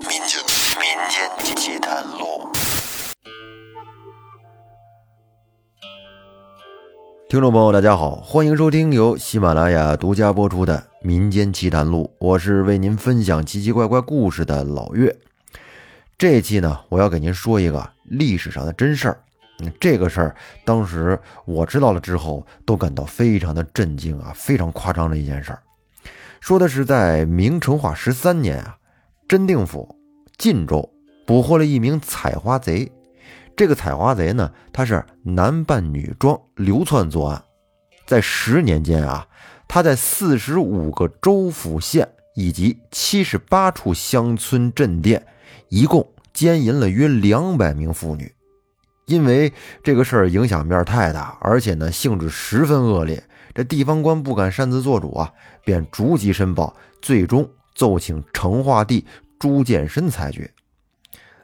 民间民间奇谈录。听众朋友，大家好，欢迎收听由喜马拉雅独家播出的《民间奇谈录》，我是为您分享奇奇怪怪故事的老岳。这一期呢，我要给您说一个历史上的真事儿。这个事儿当时我知道了之后，都感到非常的震惊啊，非常夸张的一件事儿。说的是在明成化十三年啊，真定府晋州捕获了一名采花贼。这个采花贼呢，他是男扮女装流窜作案，在十年间啊，他在四十五个州府县以及七十八处乡村镇店，一共奸淫了约两百名妇女。因为这个事儿影响面太大，而且呢性质十分恶劣，这地方官不敢擅自做主啊，便逐级申报，最终奏请成化帝朱见深裁决。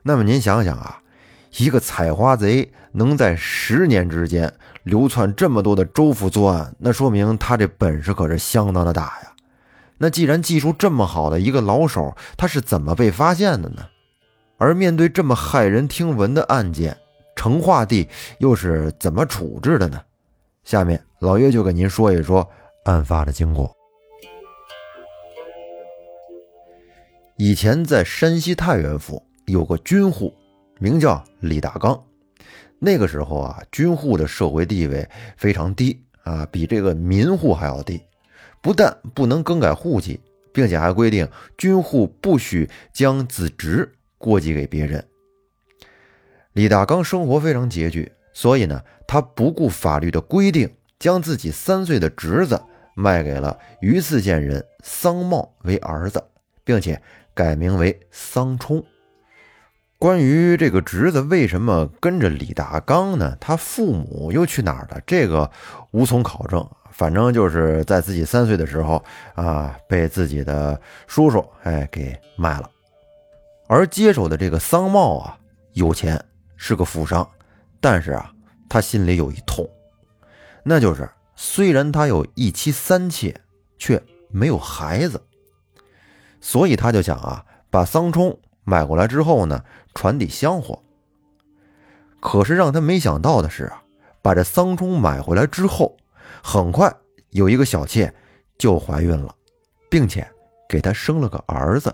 那么您想想啊，一个采花贼能在十年之间流窜这么多的州府作案，那说明他这本事可是相当的大呀。那既然技术这么好的一个老手，他是怎么被发现的呢？而面对这么骇人听闻的案件，成化帝又是怎么处置的呢？下面老岳就给您说一说案发的经过。以前在山西太原府有个军户，名叫李大刚。那个时候啊，军户的社会地位非常低啊，比这个民户还要低。不但不能更改户籍，并且还规定军户不许将子侄过继给别人。李大刚生活非常拮据，所以呢，他不顾法律的规定，将自己三岁的侄子卖给了榆次县人桑茂为儿子，并且改名为桑冲。关于这个侄子为什么跟着李大刚呢？他父母又去哪儿了？这个无从考证。反正就是在自己三岁的时候啊，被自己的叔叔哎给卖了。而接手的这个桑茂啊，有钱。是个富商，但是啊，他心里有一痛，那就是虽然他有一妻三妾，却没有孩子，所以他就想啊，把桑冲买过来之后呢，传递香火。可是让他没想到的是啊，把这桑冲买回来之后，很快有一个小妾就怀孕了，并且给他生了个儿子。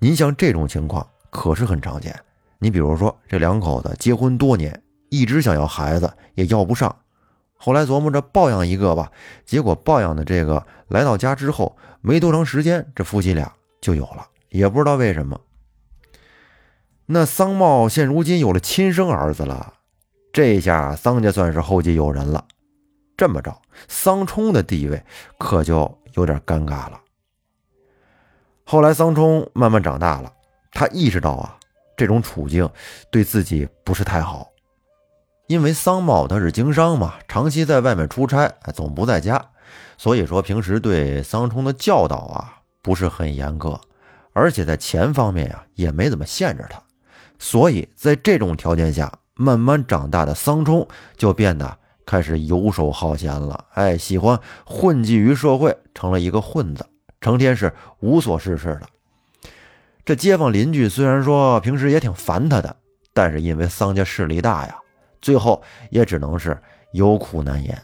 您像这种情况可是很常见。你比如说，这两口子结婚多年，一直想要孩子，也要不上。后来琢磨着抱养一个吧，结果抱养的这个来到家之后，没多长时间，这夫妻俩就有了，也不知道为什么。那桑茂现如今有了亲生儿子了，这下桑家算是后继有人了。这么着，桑冲的地位可就有点尴尬了。后来桑冲慢慢长大了，他意识到啊。这种处境对自己不是太好，因为桑茂他是经商嘛，长期在外面出差，总不在家，所以说平时对桑冲的教导啊不是很严格，而且在钱方面呀也没怎么限制他，所以在这种条件下，慢慢长大的桑冲就变得开始游手好闲了，哎，喜欢混迹于社会，成了一个混子，成天是无所事事的。这街坊邻居虽然说平时也挺烦他的，但是因为桑家势力大呀，最后也只能是有苦难言。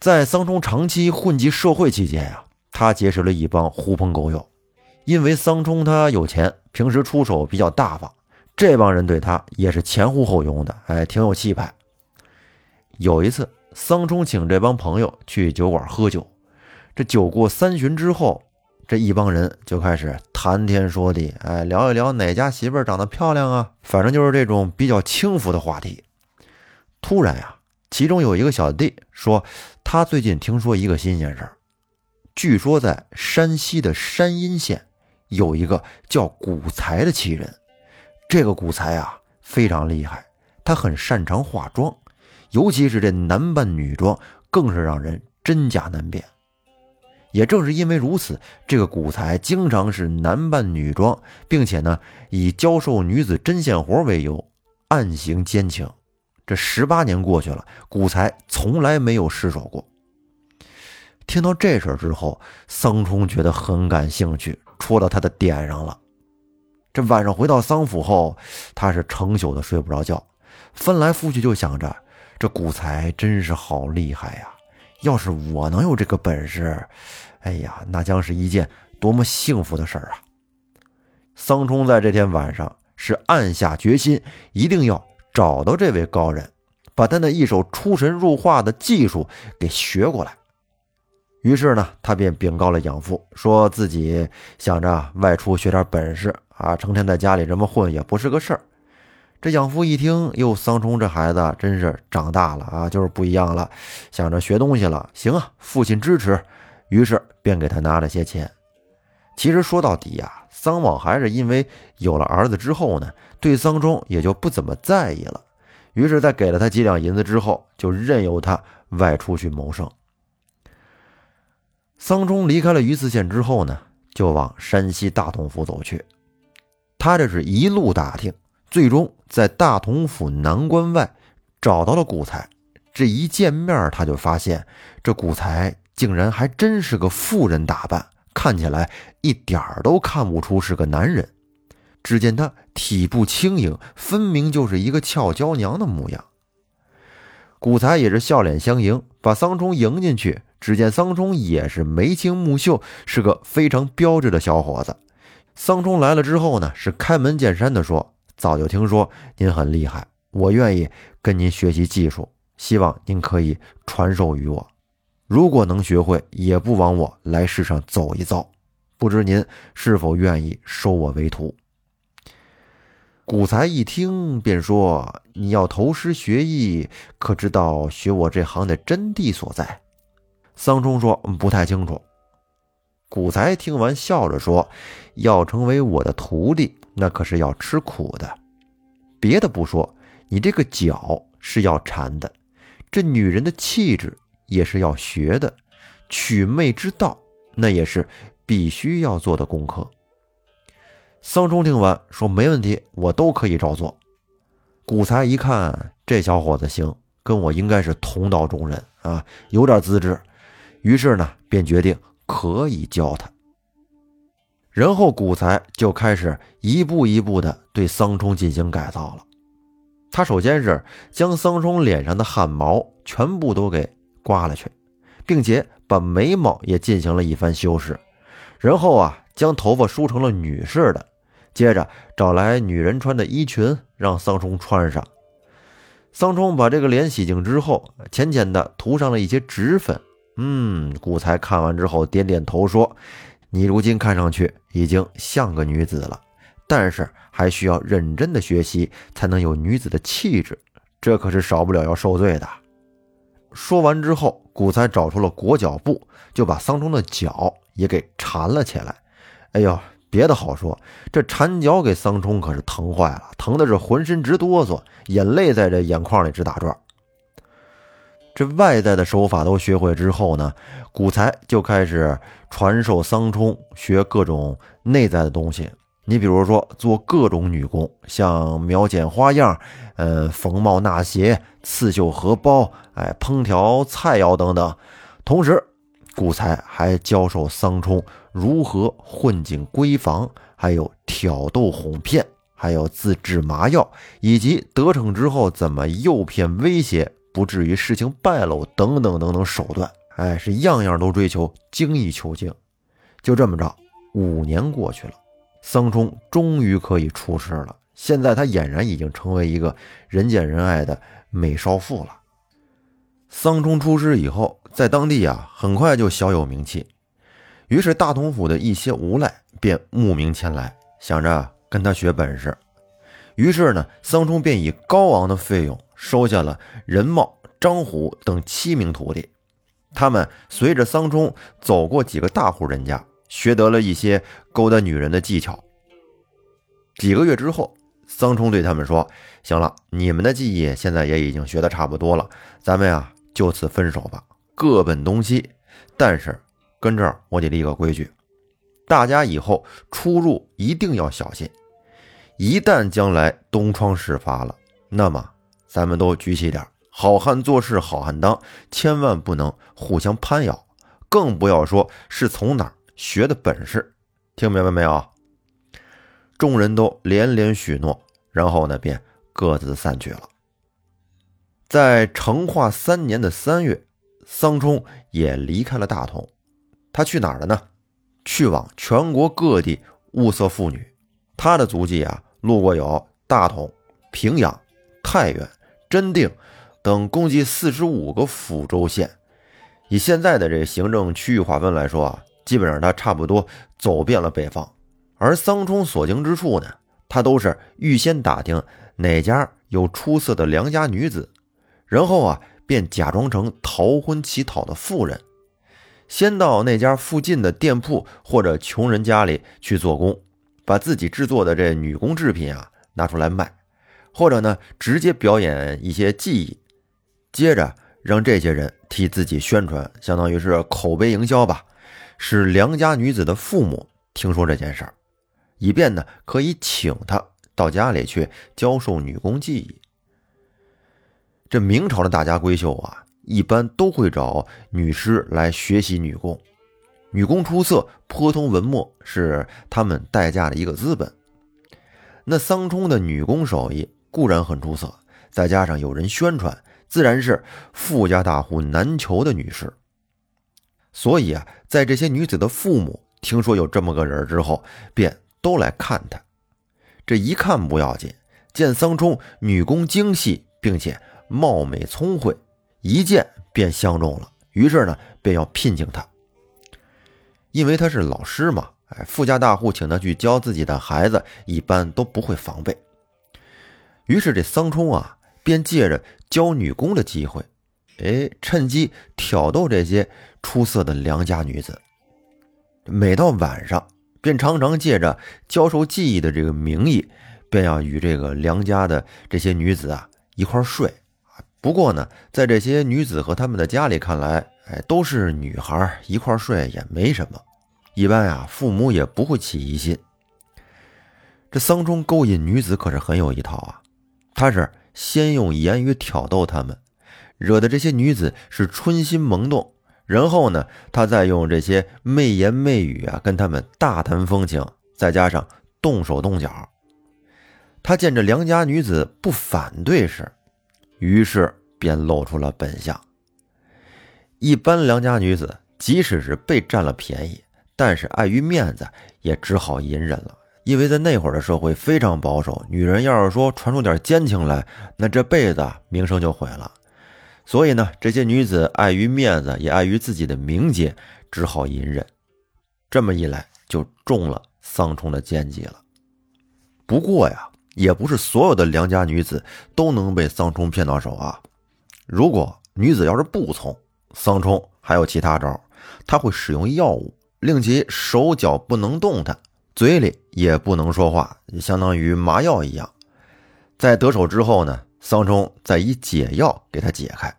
在桑冲长期混迹社会期间呀，他结识了一帮狐朋狗友。因为桑冲他有钱，平时出手比较大方，这帮人对他也是前呼后拥的，哎，挺有气派。有一次，桑冲请这帮朋友去酒馆喝酒，这酒过三巡之后。这一帮人就开始谈天说地，哎，聊一聊哪家媳妇长得漂亮啊，反正就是这种比较轻浮的话题。突然呀，其中有一个小弟说，他最近听说一个新鲜事儿，据说在山西的山阴县有一个叫古才的奇人。这个古才啊非常厉害，他很擅长化妆，尤其是这男扮女装，更是让人真假难辨。也正是因为如此，这个古才经常是男扮女装，并且呢以教授女子针线活为由暗行奸情。这十八年过去了，古才从来没有失手过。听到这事儿之后，桑冲觉得很感兴趣，戳到他的点上了。这晚上回到桑府后，他是成宿的睡不着觉，翻来覆去就想着，这古才真是好厉害呀！要是我能有这个本事，哎呀，那将是一件多么幸福的事儿啊！桑冲在这天晚上是暗下决心，一定要找到这位高人，把他那一手出神入化的技术给学过来。于是呢，他便禀告了养父，说自己想着外出学点本事啊，成天在家里这么混也不是个事儿。这养父一听，哟，桑冲这孩子真是长大了啊，就是不一样了，想着学东西了。行啊，父亲支持，于是便给他拿了些钱。其实说到底呀，桑莽还是因为有了儿子之后呢，对桑冲也就不怎么在意了。于是，在给了他几两银子之后，就任由他外出去谋生。桑冲离开了榆次县之后呢，就往山西大同府走去。他这是一路打听，最终在大同府南关外找到了古才。这一见面，他就发现这古才竟然还真是个妇人打扮，看起来一点儿都看不出是个男人。只见他体步轻盈，分明就是一个俏娇娘的模样。古才也是笑脸相迎，把桑冲迎进去。只见桑冲也是眉清目秀，是个非常标致的小伙子。桑冲来了之后呢，是开门见山的说：“早就听说您很厉害，我愿意跟您学习技术，希望您可以传授于我。如果能学会，也不枉我来世上走一遭。不知您是否愿意收我为徒？”古才一听便说：“你要投师学艺，可知道学我这行的真谛所在？”桑冲说：“不太清楚。”古才听完，笑着说：“要成为我的徒弟，那可是要吃苦的。别的不说，你这个脚是要缠的，这女人的气质也是要学的，取媚之道，那也是必须要做的功课。”桑冲听完说：“没问题，我都可以照做。”古才一看，这小伙子行，跟我应该是同道中人啊，有点资质。于是呢，便决定可以教他。然后古才就开始一步一步的对桑冲进行改造了。他首先是将桑冲脸上的汗毛全部都给刮了去，并且把眉毛也进行了一番修饰。然后啊，将头发梳成了女士的，接着找来女人穿的衣裙让桑冲穿上。桑冲把这个脸洗净之后，浅浅的涂上了一些脂粉。嗯，古才看完之后点点头说：“你如今看上去已经像个女子了，但是还需要认真的学习，才能有女子的气质。这可是少不了要受罪的。”说完之后，古才找出了裹脚布，就把桑冲的脚也给缠了起来。哎呦，别的好说，这缠脚给桑冲可是疼坏了，疼的是浑身直哆嗦，眼泪在这眼眶里直打转。这外在的手法都学会之后呢，古才就开始传授桑冲学各种内在的东西。你比如说做各种女工，像描剪花样、呃缝帽纳鞋、刺绣荷包、哎烹调菜肴等等。同时，古才还教授桑冲如何混进闺房，还有挑逗哄骗，还有自制麻药，以及得逞之后怎么诱骗威胁。不至于事情败露，等等等等手段，哎，是样样都追求精益求精。就这么着，五年过去了，桑冲终于可以出师了。现在他俨然已经成为一个人见人爱的美少妇了。桑冲出师以后，在当地啊，很快就小有名气。于是大同府的一些无赖便慕名前来，想着跟他学本事。于是呢，桑冲便以高昂的费用。收下了任茂、张虎等七名徒弟，他们随着桑冲走过几个大户人家，学得了一些勾搭女人的技巧。几个月之后，桑冲对他们说：“行了，你们的技艺现在也已经学得差不多了，咱们呀就此分手吧，各奔东西。但是跟这儿我得立个规矩，大家以后出入一定要小心，一旦将来东窗事发了，那么……”咱们都举起点，好汉做事好汉当，千万不能互相攀咬，更不要说是从哪儿学的本事，听明白没有？众人都连连许诺，然后呢，便各自散去了。在成化三年的三月，桑冲也离开了大同。他去哪儿了呢？去往全国各地物色妇女。他的足迹啊，路过有大同、平阳、太原、真定等共计四十五个府州县。以现在的这行政区域划分来说啊，基本上他差不多走遍了北方。而桑冲所经之处呢，他都是预先打听哪家有出色的良家女子，然后啊，便假装成逃婚乞讨的妇人。先到那家附近的店铺或者穷人家里去做工，把自己制作的这女工制品啊拿出来卖，或者呢直接表演一些技艺，接着让这些人替自己宣传，相当于是口碑营销吧，使良家女子的父母听说这件事儿，以便呢可以请她到家里去教授女工技艺。这明朝的大家闺秀啊。一般都会找女师来学习女工，女工出色，颇通文墨，是他们待嫁的一个资本。那桑冲的女工手艺固然很出色，再加上有人宣传，自然是富家大户难求的女士。所以啊，在这些女子的父母听说有这么个人之后，便都来看她。这一看不要紧，见桑冲女工精细，并且貌美聪慧。一见便相中了，于是呢，便要聘请他。因为他是老师嘛，哎，富家大户请他去教自己的孩子，一般都不会防备。于是这桑冲啊，便借着教女工的机会，哎，趁机挑逗这些出色的良家女子。每到晚上，便常常借着教授技艺的这个名义，便要与这个良家的这些女子啊一块睡。不过呢，在这些女子和他们的家里看来，哎，都是女孩一块睡也没什么，一般呀，父母也不会起疑心。这桑冲勾引女子可是很有一套啊，他是先用言语挑逗他们，惹得这些女子是春心萌动，然后呢，他再用这些媚言媚语啊跟他们大谈风情，再加上动手动脚，他见这良家女子不反对时。于是便露出了本相。一般良家女子，即使是被占了便宜，但是碍于面子，也只好隐忍了。因为在那会儿的社会非常保守，女人要是说传出点奸情来，那这辈子名声就毁了。所以呢，这些女子碍于面子，也碍于自己的名节，只好隐忍。这么一来，就中了桑冲的奸计了。不过呀。也不是所有的良家女子都能被桑冲骗到手啊！如果女子要是不从，桑冲还有其他招，他会使用药物，令其手脚不能动弹，嘴里也不能说话，相当于麻药一样。在得手之后呢，桑冲再以解药给他解开。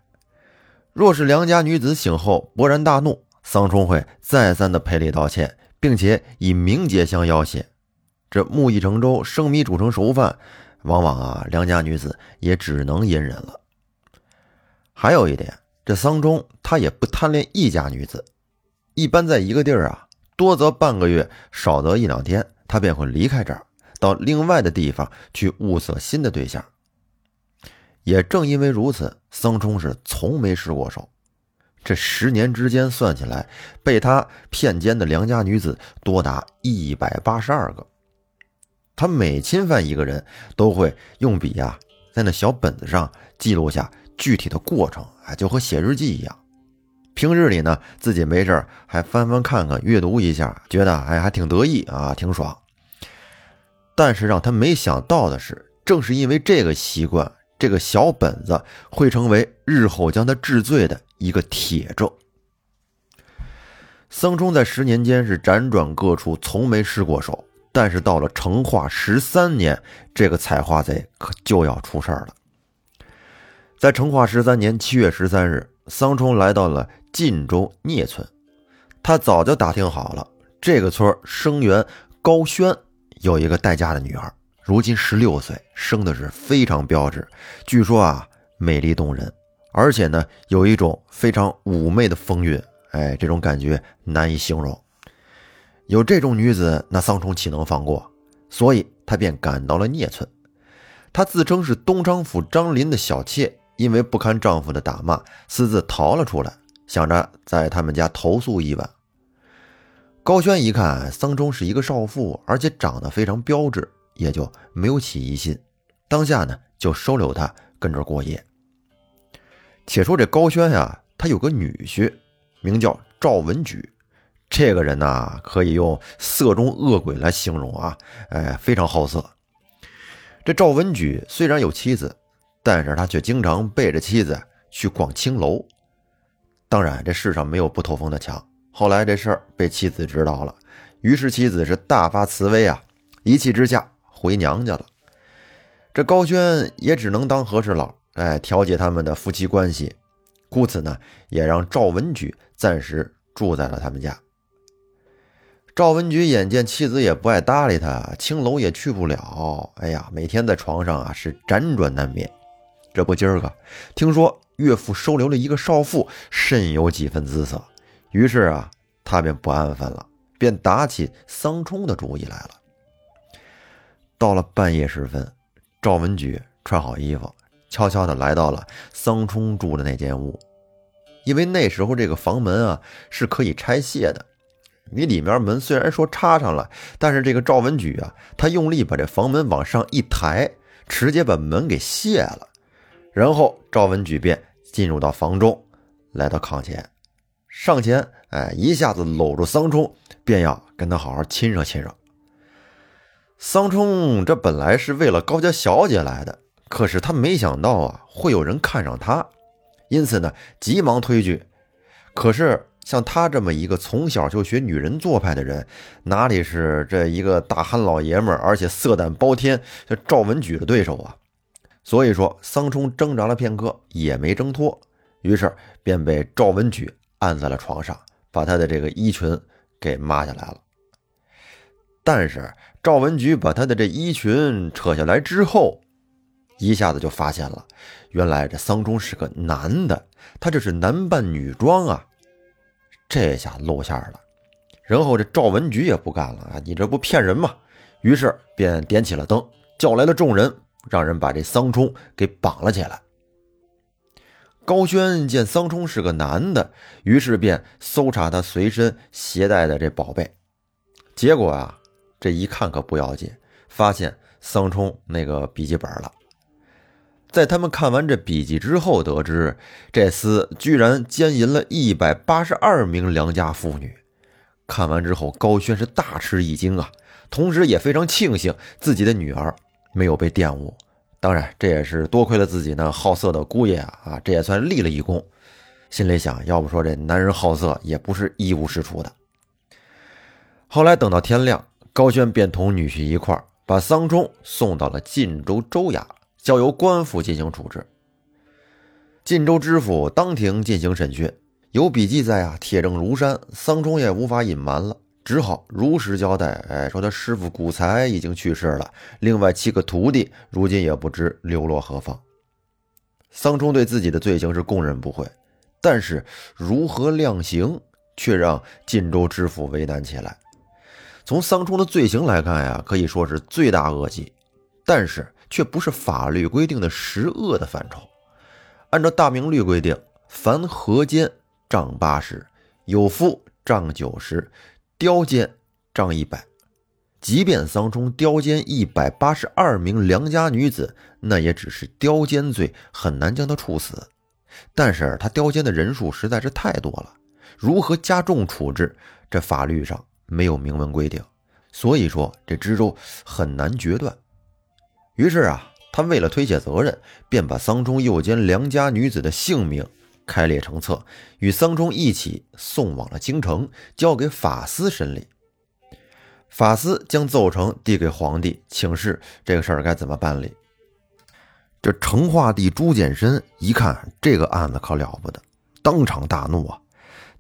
若是良家女子醒后勃然大怒，桑冲会再三的赔礼道歉，并且以名节相要挟。这木已成舟，生米煮成熟饭，往往啊，良家女子也只能隐忍了。还有一点，这桑冲他也不贪恋一家女子，一般在一个地儿啊，多则半个月，少则一两天，他便会离开这儿，到另外的地方去物色新的对象。也正因为如此，桑冲是从没失过手。这十年之间算起来，被他骗奸的良家女子多达一百八十二个。他每侵犯一个人，都会用笔呀，在那小本子上记录下具体的过程，啊，就和写日记一样。平日里呢，自己没事还翻翻看看，阅读一下，觉得哎还挺得意啊，挺爽。但是让他没想到的是，正是因为这个习惯，这个小本子会成为日后将他治罪的一个铁证。僧冲在十年间是辗转各处，从没失过手。但是到了成化十三年，这个采花贼可就要出事儿了。在成化十三年七月十三日，桑冲来到了晋州聂村，他早就打听好了，这个村生源高轩有一个待嫁的女儿，如今十六岁，生的是非常标致，据说啊美丽动人，而且呢有一种非常妩媚的风韵，哎，这种感觉难以形容。有这种女子，那桑冲岂能放过？所以他便赶到了聂村。他自称是东昌府张林的小妾，因为不堪丈夫的打骂，私自逃了出来，想着在他们家投宿一晚。高轩一看桑冲是一个少妇，而且长得非常标致，也就没有起疑心。当下呢，就收留她跟这过夜。且说这高轩呀，他有个女婿，名叫赵文举。这个人呐，可以用色中恶鬼来形容啊！哎，非常好色。这赵文举虽然有妻子，但是他却经常背着妻子去逛青楼。当然，这世上没有不透风的墙。后来这事儿被妻子知道了，于是妻子是大发慈悲啊，一气之下回娘家了。这高轩也只能当和事佬，哎，调解他们的夫妻关系。故此呢，也让赵文举暂时住在了他们家。赵文举眼见妻子也不爱搭理他，青楼也去不了，哎呀，每天在床上啊是辗转难眠。这不，今儿个听说岳父收留了一个少妇，甚有几分姿色，于是啊，他便不安分了，便打起桑冲的主意来了。到了半夜时分，赵文举穿好衣服，悄悄地来到了桑冲住的那间屋，因为那时候这个房门啊是可以拆卸的。你里面门虽然说插上了，但是这个赵文举啊，他用力把这房门往上一抬，直接把门给卸了。然后赵文举便进入到房中，来到炕前，上前，哎，一下子搂住桑冲，便要跟他好好亲热亲热。桑冲这本来是为了高家小姐来的，可是他没想到啊，会有人看上他，因此呢，急忙推拒。可是。像他这么一个从小就学女人做派的人，哪里是这一个大憨老爷们儿，而且色胆包天，这赵文举的对手啊？所以说，桑冲挣扎了片刻也没挣脱，于是便被赵文举按在了床上，把他的这个衣裙给抹下来了。但是赵文举把他的这衣裙扯下来之后，一下子就发现了，原来这桑冲是个男的，他这是男扮女装啊！这下露馅了，然后这赵文举也不干了啊！你这不骗人吗？于是便点起了灯，叫来了众人，让人把这桑冲给绑了起来。高轩见桑冲是个男的，于是便搜查他随身携带的这宝贝，结果啊，这一看可不要紧，发现桑冲那个笔记本了。在他们看完这笔记之后，得知这厮居然奸淫了一百八十二名良家妇女。看完之后，高轩是大吃一惊啊，同时也非常庆幸自己的女儿没有被玷污。当然，这也是多亏了自己那好色的姑爷啊，啊，这也算立了一功。心里想，要不说这男人好色也不是一无是处的。后来等到天亮，高轩便同女婿一块把桑冲送到了晋州州衙。交由官府进行处置。晋州知府当庭进行审讯，有笔记在啊，铁证如山，桑冲也无法隐瞒了，只好如实交代。哎，说他师傅古才已经去世了，另外七个徒弟如今也不知流落何方。桑冲对自己的罪行是供认不讳，但是如何量刑，却让晋州知府为难起来。从桑冲的罪行来看呀，可以说是罪大恶极，但是。却不是法律规定的十恶的范畴。按照大明律规定，凡合奸杖八十，有夫杖九十，刁奸杖一百。即便桑冲刁奸一百八十二名良家女子，那也只是刁奸罪，很难将他处死。但是他刁奸的人数实在是太多了，如何加重处置，这法律上没有明文规定，所以说这知州很难决断。于是啊，他为了推卸责任，便把桑冲诱奸良家女子的姓名开列成册，与桑冲一起送往了京城，交给法司审理。法司将奏呈递给皇帝，请示这个事儿该怎么办理。这成化帝朱见深一看这个案子可了不得，当场大怒啊！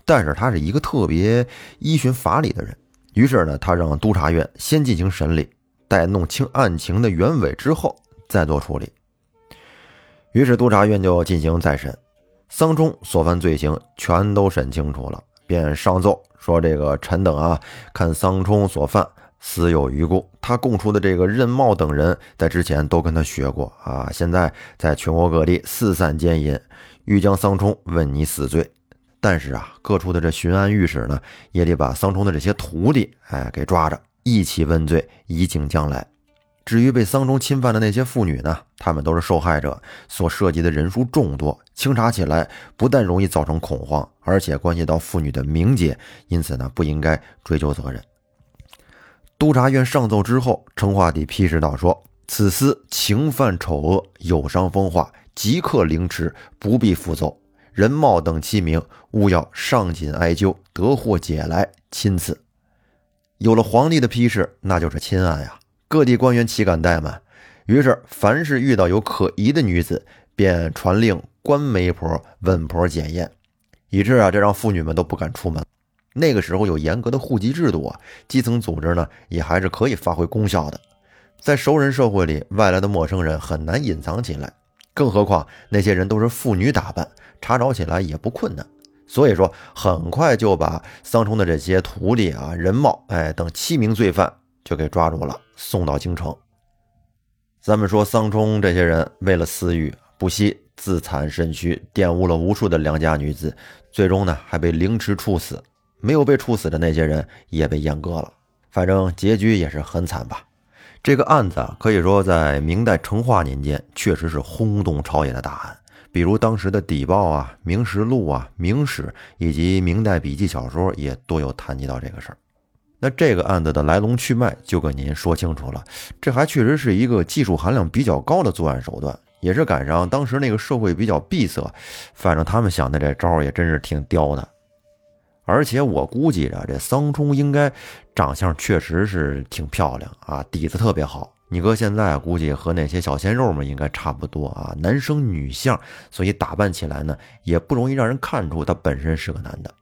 但是他是一个特别依循法理的人，于是呢，他让督察院先进行审理。待弄清案情的原委之后，再做处理。于是督察院就进行再审，桑冲所犯罪行全都审清楚了，便上奏说：“这个臣等啊，看桑冲所犯死有余辜。他供出的这个任茂等人，在之前都跟他学过啊，现在在全国各地四散奸淫，欲将桑冲问你死罪。但是啊，各处的这巡按御史呢，也得把桑冲的这些徒弟，哎，给抓着，一起问罪，以警将来。至于被丧钟侵犯的那些妇女呢，她们都是受害者，所涉及的人数众多，清查起来不但容易造成恐慌，而且关系到妇女的名节，因此呢，不应该追究责任。督察院上奏之后，成化帝批示道：“说此司情犯丑恶，有伤风化，即刻凌迟，不必复奏。任茂等七名，务要上紧哀究，得获解来，钦赐。”有了皇帝的批示，那就是亲案呀。各地官员岂敢怠慢？于是，凡是遇到有可疑的女子，便传令官媒婆、稳婆检验，以致啊，这让妇女们都不敢出门。那个时候有严格的户籍制度啊，基层组织呢也还是可以发挥功效的。在熟人社会里，外来的陌生人很难隐藏起来，更何况那些人都是妇女打扮，查找起来也不困难。所以说，很快就把桑冲的这些徒弟啊、任茂哎等七名罪犯。就给抓住了，送到京城。咱们说桑冲这些人为了私欲，不惜自残身躯，玷污了无数的良家女子，最终呢还被凌迟处死。没有被处死的那些人也被阉割了，反正结局也是很惨吧。这个案子，可以说在明代成化年间确实是轰动朝野的大案，比如当时的邸报啊、明实录啊、明史以及明代笔记小说也多有谈及到这个事儿。那这个案子的来龙去脉就跟您说清楚了，这还确实是一个技术含量比较高的作案手段，也是赶上当时那个社会比较闭塞，反正他们想的这招也真是挺刁的。而且我估计着这桑冲应该长相确实是挺漂亮啊，底子特别好。你哥现在估计和那些小鲜肉们应该差不多啊，男生女相，所以打扮起来呢也不容易让人看出他本身是个男的。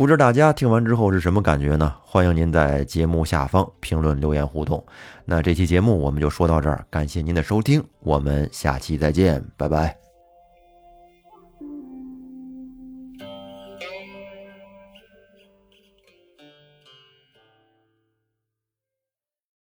不知大家听完之后是什么感觉呢？欢迎您在节目下方评论留言互动。那这期节目我们就说到这儿，感谢您的收听，我们下期再见，拜拜。